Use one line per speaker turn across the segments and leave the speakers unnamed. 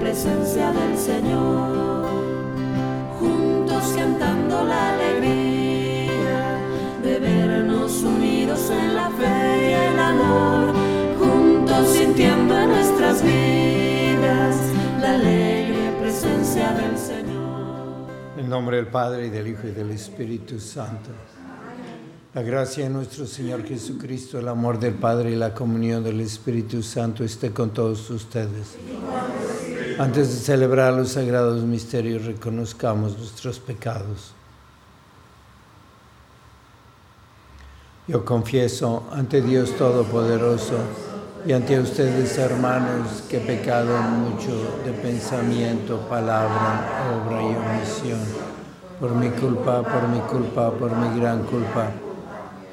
Presencia del Señor, juntos cantando la alegría de vernos unidos en la fe y el amor, juntos sintiendo en nuestras vidas la alegre presencia del Señor.
En nombre del Padre y del Hijo y del Espíritu Santo. La gracia de nuestro Señor Jesucristo, el amor del Padre y la comunión del Espíritu Santo esté con todos ustedes. Antes de celebrar los sagrados misterios, reconozcamos nuestros pecados. Yo confieso ante Dios Todopoderoso y ante ustedes, hermanos, que he pecado mucho de pensamiento, palabra, obra y omisión, por mi culpa, por mi culpa, por mi gran culpa.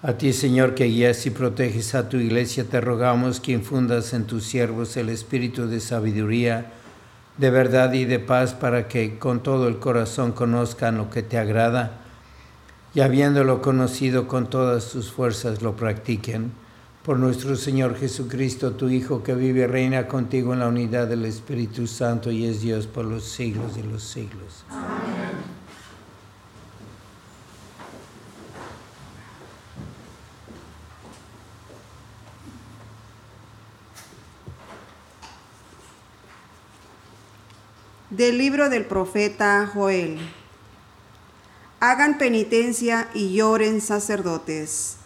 A ti, Señor, que guías y proteges a tu iglesia, te rogamos que infundas en tus siervos el espíritu de sabiduría, de verdad y de paz, para que con todo el corazón conozcan lo que te agrada y habiéndolo conocido con todas tus fuerzas lo practiquen. Por nuestro Señor Jesucristo, tu Hijo, que vive y reina contigo en la unidad del Espíritu Santo y es Dios por los siglos de los siglos. Amén.
Del libro del profeta Joel. Hagan penitencia y lloren sacerdotes.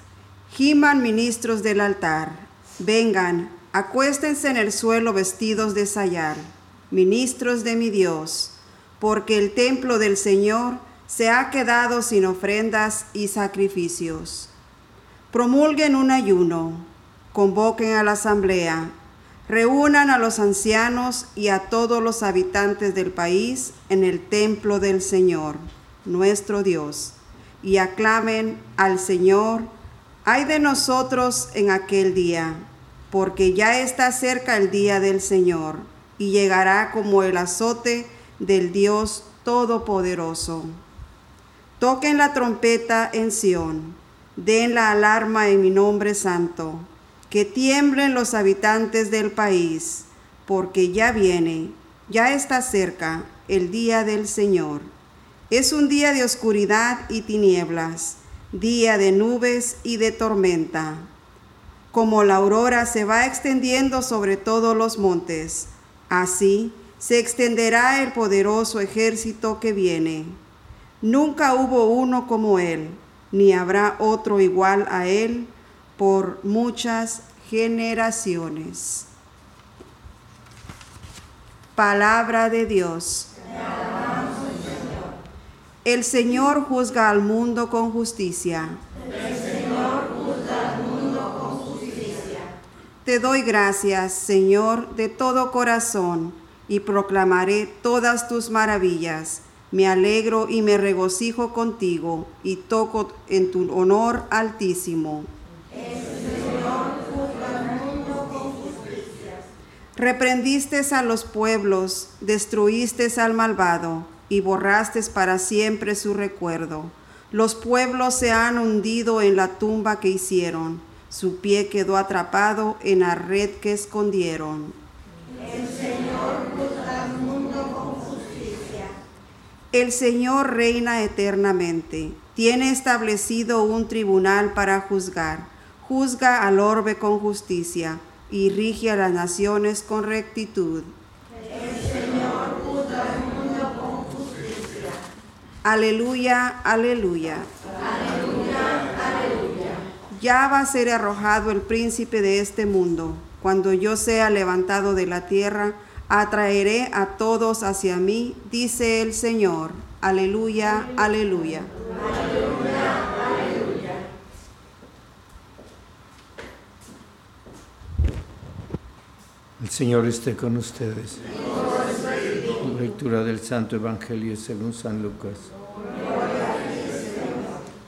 Giman ministros del altar. Vengan, acuéstense en el suelo vestidos de sayar, ministros de mi Dios, porque el templo del Señor se ha quedado sin ofrendas y sacrificios. Promulguen un ayuno, convoquen a la asamblea reúnan a los ancianos y a todos los habitantes del país en el templo del Señor, nuestro Dios, y aclamen al Señor, ay de nosotros en aquel día, porque ya está cerca el día del Señor, y llegará como el azote del Dios Todopoderoso. Toquen la trompeta en Sión, den la alarma en mi nombre santo que tiemblen los habitantes del país, porque ya viene, ya está cerca el día del Señor. Es un día de oscuridad y tinieblas, día de nubes y de tormenta. Como la aurora se va extendiendo sobre todos los montes, así se extenderá el poderoso ejército que viene. Nunca hubo uno como él, ni habrá otro igual a él por muchas generaciones. Palabra de Dios. El Señor juzga al mundo con justicia.
El Señor juzga al mundo con justicia.
Te doy gracias, Señor, de todo corazón, y proclamaré todas tus maravillas. Me alegro y me regocijo contigo, y toco en tu honor altísimo. Reprendiste a los pueblos, destruiste al malvado y borraste para siempre su recuerdo. Los pueblos se han hundido en la tumba que hicieron, su pie quedó atrapado en la red que escondieron.
El Señor juzga al mundo con justicia.
El Señor reina eternamente, tiene establecido un tribunal para juzgar, juzga al orbe con justicia y rige a las naciones con rectitud.
El Señor juzga al mundo con justicia.
Aleluya, aleluya.
Aleluya, aleluya.
Ya va a ser arrojado el príncipe de este mundo. Cuando yo sea levantado de la tierra, atraeré a todos hacia mí, dice el Señor. Aleluya, aleluya.
El Señor esté con ustedes. Lectura del Santo Evangelio según San Lucas.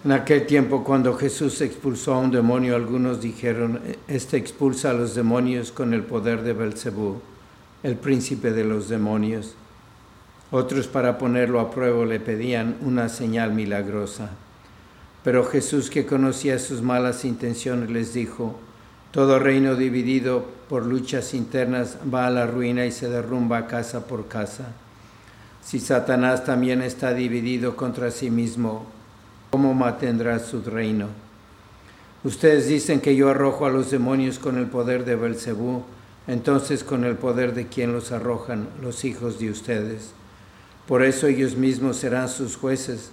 En aquel tiempo, cuando Jesús expulsó a un demonio, algunos dijeron: Este expulsa a los demonios con el poder de Belcebú, el príncipe de los demonios. Otros, para ponerlo a prueba, le pedían una señal milagrosa. Pero Jesús, que conocía sus malas intenciones, les dijo: Todo reino dividido por luchas internas va a la ruina y se derrumba casa por casa. Si Satanás también está dividido contra sí mismo, ¿cómo mantendrá su reino? Ustedes dicen que yo arrojo a los demonios con el poder de Belcebú, entonces con el poder de quien los arrojan, los hijos de ustedes. Por eso ellos mismos serán sus jueces.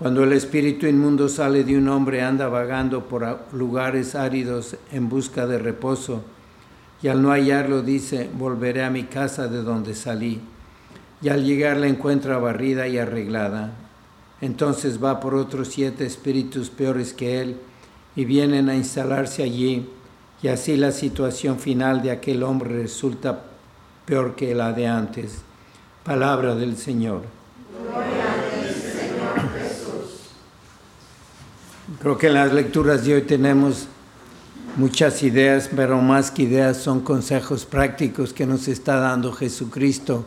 Cuando el espíritu inmundo sale de un hombre, anda vagando por lugares áridos en busca de reposo, y al no hallarlo dice, volveré a mi casa de donde salí, y al llegar la encuentra barrida y arreglada. Entonces va por otros siete espíritus peores que él, y vienen a instalarse allí, y así la situación final de aquel hombre resulta peor que la de antes. Palabra del Señor. Creo que en las lecturas de hoy tenemos muchas ideas, pero más que ideas son consejos prácticos que nos está dando Jesucristo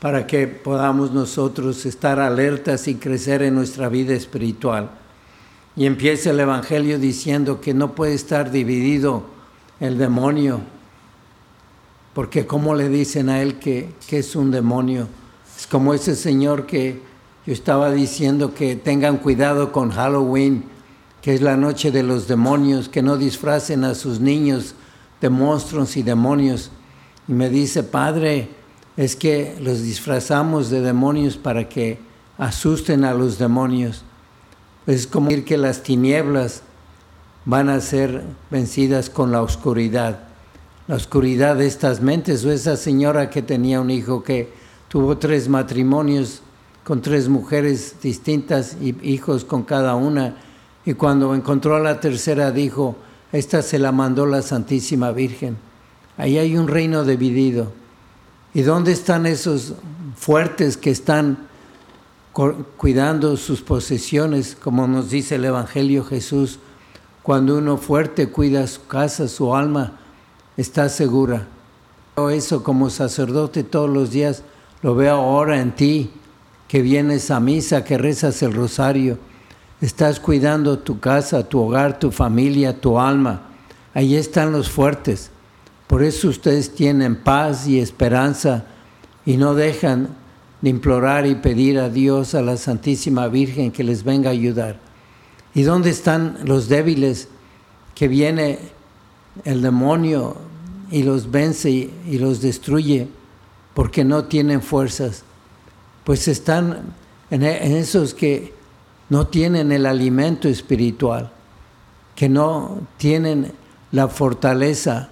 para que podamos nosotros estar alertas y crecer en nuestra vida espiritual. Y empieza el Evangelio diciendo que no puede estar dividido el demonio, porque como le dicen a él que, que es un demonio, es como ese señor que yo estaba diciendo que tengan cuidado con Halloween que es la noche de los demonios, que no disfracen a sus niños de monstruos y demonios. Y me dice, Padre, es que los disfrazamos de demonios para que asusten a los demonios. Es como decir que las tinieblas van a ser vencidas con la oscuridad. La oscuridad de estas mentes o esa señora que tenía un hijo que tuvo tres matrimonios con tres mujeres distintas y hijos con cada una y cuando encontró a la tercera dijo, esta se la mandó la Santísima Virgen. Ahí hay un reino dividido. ¿Y dónde están esos fuertes que están cuidando sus posesiones, como nos dice el Evangelio Jesús? Cuando uno fuerte cuida su casa, su alma, está segura. Eso como sacerdote todos los días lo veo ahora en ti, que vienes a misa, que rezas el rosario Estás cuidando tu casa, tu hogar, tu familia, tu alma. Ahí están los fuertes. Por eso ustedes tienen paz y esperanza y no dejan de implorar y pedir a Dios, a la Santísima Virgen, que les venga a ayudar. ¿Y dónde están los débiles que viene el demonio y los vence y los destruye porque no tienen fuerzas? Pues están en esos que no tienen el alimento espiritual, que no tienen la fortaleza,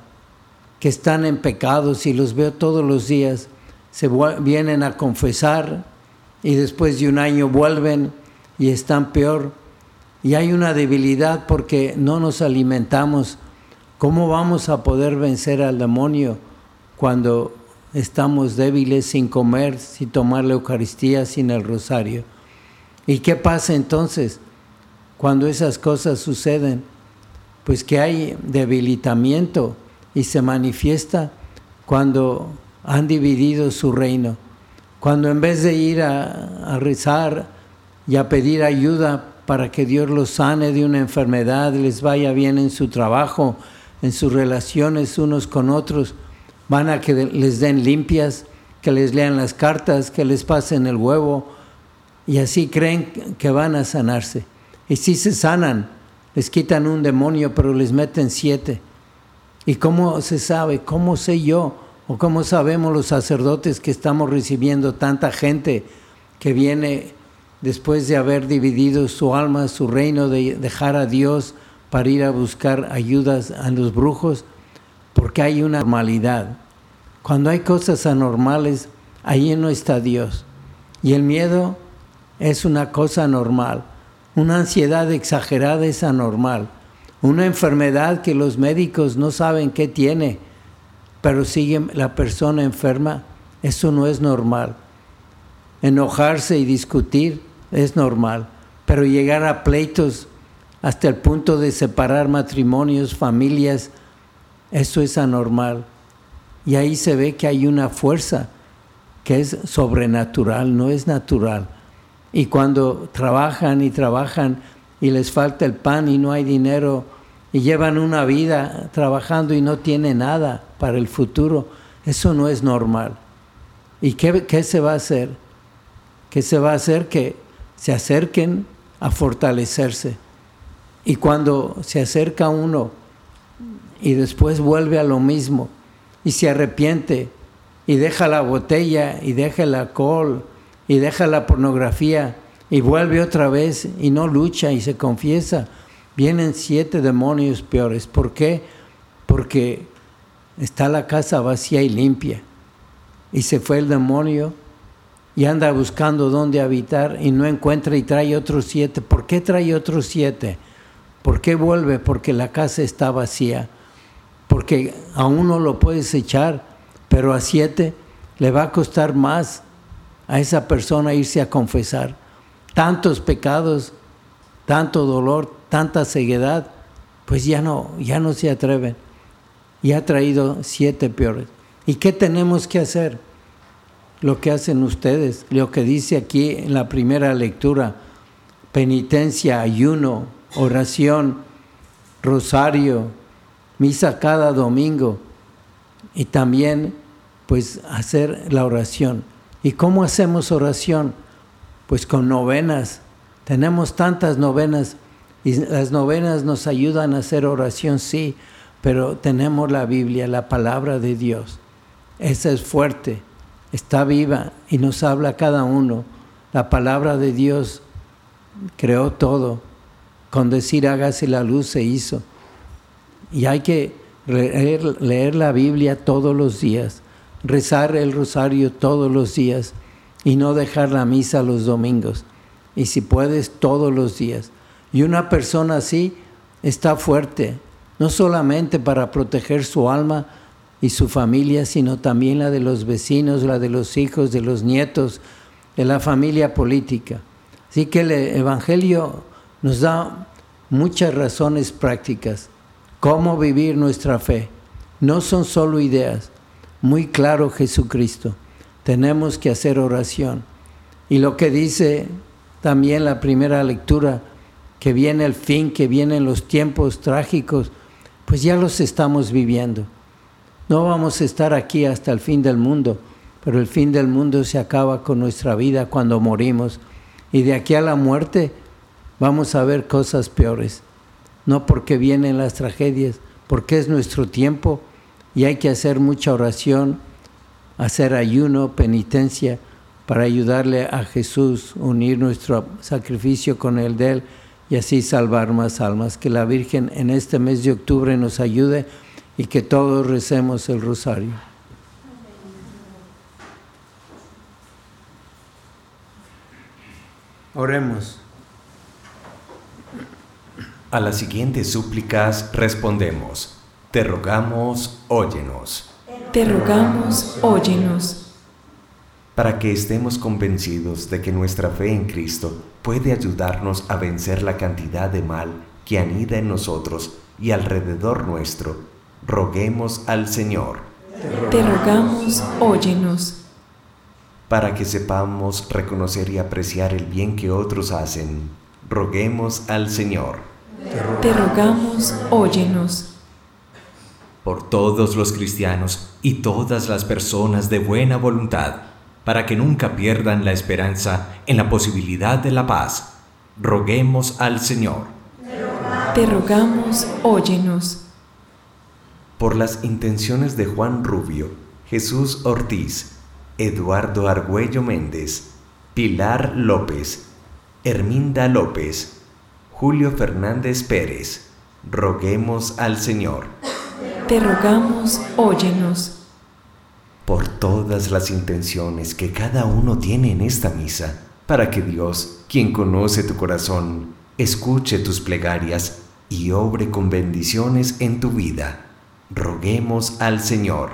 que están en pecados y los veo todos los días se vienen a confesar y después de un año vuelven y están peor. Y hay una debilidad porque no nos alimentamos. ¿Cómo vamos a poder vencer al demonio cuando estamos débiles sin comer, sin tomar la Eucaristía, sin el rosario? ¿Y qué pasa entonces cuando esas cosas suceden? Pues que hay debilitamiento y se manifiesta cuando han dividido su reino. Cuando en vez de ir a, rezar y a pedir ayuda para que Dios los sane de una enfermedad, les vaya bien en su trabajo, en sus relaciones unos con otros, van a que les den limpias, que les lean las cartas, que les pasen el huevo, y así creen que van a sanarse. Y si se sanan, les quitan un demonio, pero les meten siete. ¿Y cómo se sabe? ¿Cómo sé yo? ¿O cómo sabemos los sacerdotes que estamos recibiendo tanta gente que viene después de haber dividido su alma, su reino, de dejar a Dios para ir a buscar ayudas a los brujos? Porque hay una normalidad. Cuando hay cosas anormales, ahí no está Dios. Y el miedo es una cosa normal. Una ansiedad exagerada es anormal. Una enfermedad que los médicos no saben qué tiene pero sigue la persona enferma, eso no es normal. Enojarse y discutir es normal, pero llegar a pleitos hasta el punto de separar matrimonios, familias, eso es anormal. Y ahí se ve que hay una fuerza que es sobrenatural, no es natural. Y cuando trabajan y trabajan y les falta el pan y no hay dinero y llevan una vida trabajando y no tienen nada, para el futuro, eso no es normal. ¿Y qué, qué se va a hacer? ¿Qué se va a hacer? Que se acerquen a fortalecerse. Y cuando se acerca uno y después vuelve a lo mismo y se arrepiente y deja la botella y deja el alcohol y deja la pornografía y vuelve otra vez y no lucha y se confiesa, vienen siete demonios peores. ¿Por qué? Porque está la casa vacía y limpia. Y se fue el demonio y anda buscando dónde habitar y no encuentra y trae otros siete. ¿Por qué trae otros siete? ¿Por qué vuelve? Porque la casa está vacía. Porque a uno lo puedes echar, pero a siete le va a costar más a esa persona irse a confesar. Tantos pecados, tanto dolor, tanta ceguedad, pues ya no, ya no se atreven y ha traído siete peores. ¿Y qué tenemos que hacer? Lo que hacen ustedes, lo que dice aquí en la primera lectura, penitencia, ayuno, oración, rosario, misa cada domingo y también pues hacer la oración. ¿Y cómo hacemos oración? Pues con novenas. Tenemos tantas novenas y las novenas nos ayudan a hacer oración, sí, pero tenemos la Biblia, la palabra de Dios. Esa es fuerte, está viva y nos habla cada uno. La palabra de Dios creó todo. Con decir hágase la luz se hizo. Y hay que leer la Biblia todos los días, rezar el rosario todos los días y no dejar la misa los domingos. Y si puedes, todos los días. Y una persona así está fuerte, no solamente para proteger su alma y su familia, sino también la de los vecinos, la de los hijos, de los nietos, de la familia política. Así que el Evangelio nos da muchas razones prácticas, cómo vivir nuestra fe. No son solo ideas, muy claro Jesucristo. Tenemos que hacer oración. Y lo que dice también la primera lectura, que viene el fin, que vienen los tiempos trágicos, pues ya los estamos viviendo. No vamos a estar aquí hasta el fin del mundo, pero el fin del mundo se acaba con nuestra vida cuando morimos. Y de aquí a la muerte vamos a ver cosas peores. No porque vienen las tragedias, porque es nuestro tiempo y hay que hacer mucha oración, hacer ayuno, penitencia, para ayudarle a Jesús, unir nuestro sacrificio con el de Él y así salvar más almas. Que la Virgen en este mes de octubre nos ayude y que todos recemos el rosario. Oremos.
A las siguientes súplicas respondemos, te rogamos, óyenos.
Te rogamos, óyenos.
Para que estemos convencidos de que nuestra fe en Cristo puede ayudarnos a vencer la cantidad de mal que anida en nosotros y alrededor nuestro, roguemos al Señor.
Te rogamos, óyenos.
Para que sepamos reconocer y apreciar el bien que otros hacen, roguemos al Señor.
Te rogamos, óyenos.
Por todos los cristianos y todas las personas de buena voluntad, para que nunca pierdan la esperanza en la posibilidad de la paz, roguemos al Señor.
Te rogamos, óyenos.
Por las intenciones de Juan Rubio, Jesús Ortiz, Eduardo Argüello Méndez, Pilar López, Herminda López, Julio Fernández Pérez, roguemos al Señor.
Te rogamos, óyenos.
Por todas las intenciones que cada uno tiene en esta misa, para que Dios, quien conoce tu corazón, escuche tus plegarias y obre con bendiciones en tu vida. Roguemos al Señor.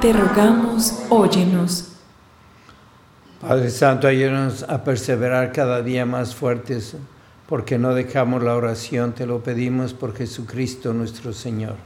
Te rogamos, óyenos.
Padre Santo, ayúdanos a perseverar cada día más fuertes, porque no dejamos la oración, te lo pedimos por Jesucristo nuestro Señor.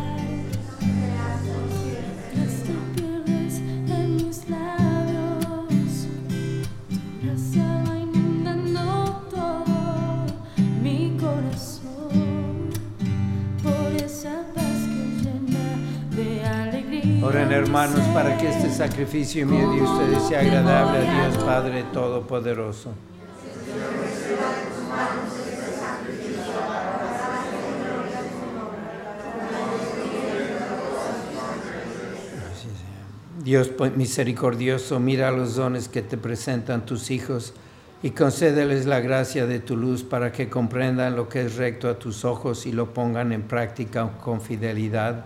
Hermanos para que este sacrificio mío de ustedes sea agradable a Dios Padre Todopoderoso. Dios pues, misericordioso, mira los dones que te presentan tus hijos y concédeles la gracia de tu luz para que comprendan lo que es recto a tus ojos y lo pongan en práctica con fidelidad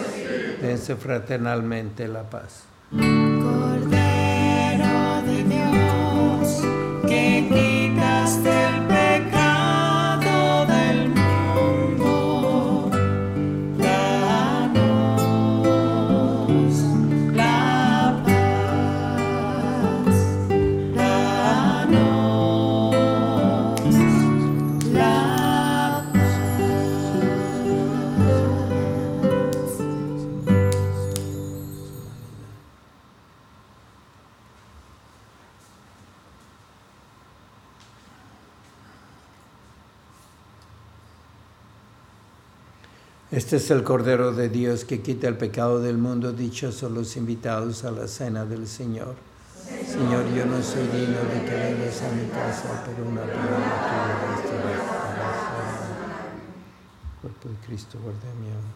Dense fraternalmente la paz. Este es el Cordero de Dios que quita el pecado del mundo. Dichosos los invitados a la cena del Señor. Señor, yo no soy digno de que vengas a mi casa, pero una palabra tuya bastará para. Cuerpo de Cristo, guarda mi alma.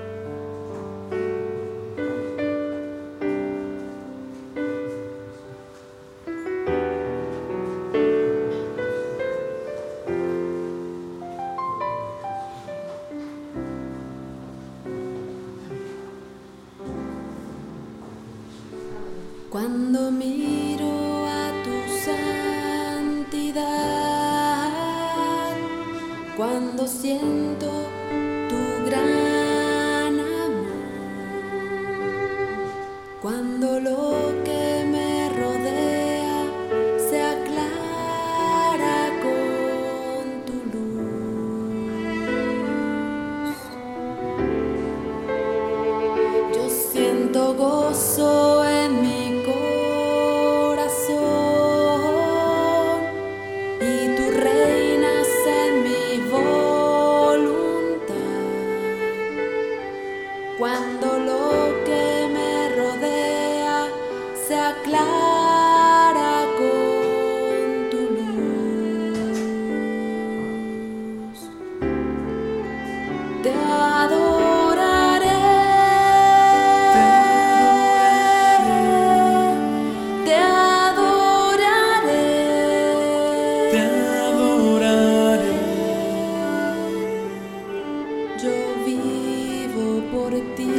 Yo vivo por ti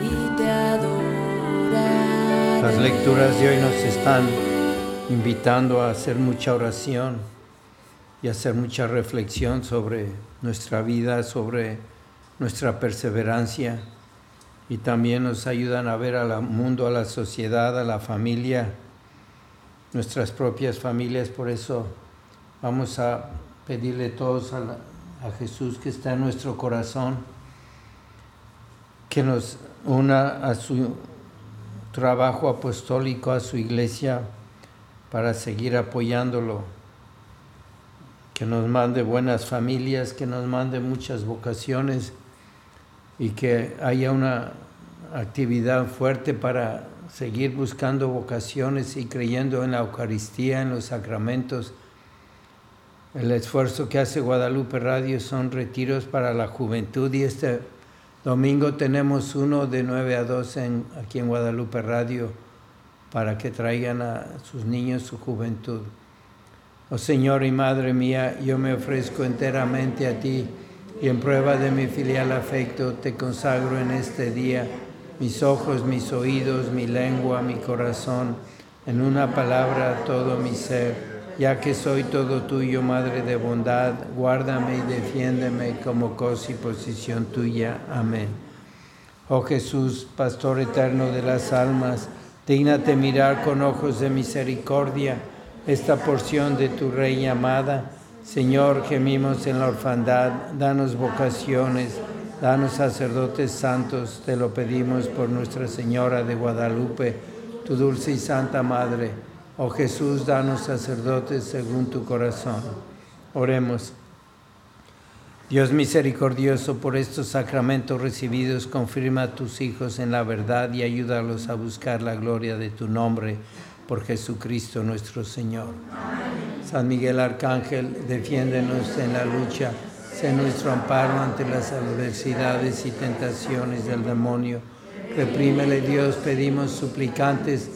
y te adoraré.
Las lecturas de hoy nos están invitando a hacer mucha oración y hacer mucha reflexión sobre nuestra vida, sobre nuestra perseverancia y también nos ayudan a ver al mundo, a la sociedad, a la familia, nuestras propias familias. Por eso vamos a pedirle todos a, la- a Jesús que está en nuestro corazón, que nos una a su trabajo apostólico, a su iglesia, para seguir apoyándolo. Que nos mande buenas familias, que nos mande muchas vocaciones y que haya una actividad fuerte para seguir buscando vocaciones y creyendo en la Eucaristía, en los sacramentos. El esfuerzo que hace Guadalupe Radio son retiros para la juventud y este domingo tenemos uno de 9 a 12 en- aquí en Guadalupe Radio para que traigan a sus niños su juventud. Oh Señor y Madre mía, yo me ofrezco enteramente a ti y en prueba de mi filial afecto te consagro en este día mis ojos, mis oídos, mi lengua, mi corazón, en una palabra todo mi ser. Ya que soy todo tuyo, Madre de bondad, guárdame y defiéndeme como cosa y posición tuya. Amén. Oh Jesús, Pastor eterno de las almas, dígnate mirar con ojos de misericordia esta porción de tu Reina amada. Señor, gemimos en la orfandad, danos vocaciones, danos sacerdotes santos, te lo pedimos por Nuestra Señora de Guadalupe, tu dulce y santa Madre. Oh Jesús, danos sacerdotes según tu corazón. Oremos. Dios misericordioso, por estos sacramentos recibidos, confirma a tus hijos en la verdad y ayúdalos a buscar la gloria de tu nombre, por Jesucristo nuestro Señor. San Miguel Arcángel, defiéndenos en la lucha, sé nuestro amparo ante las adversidades y tentaciones del demonio. Reprímele Dios, pedimos suplicantes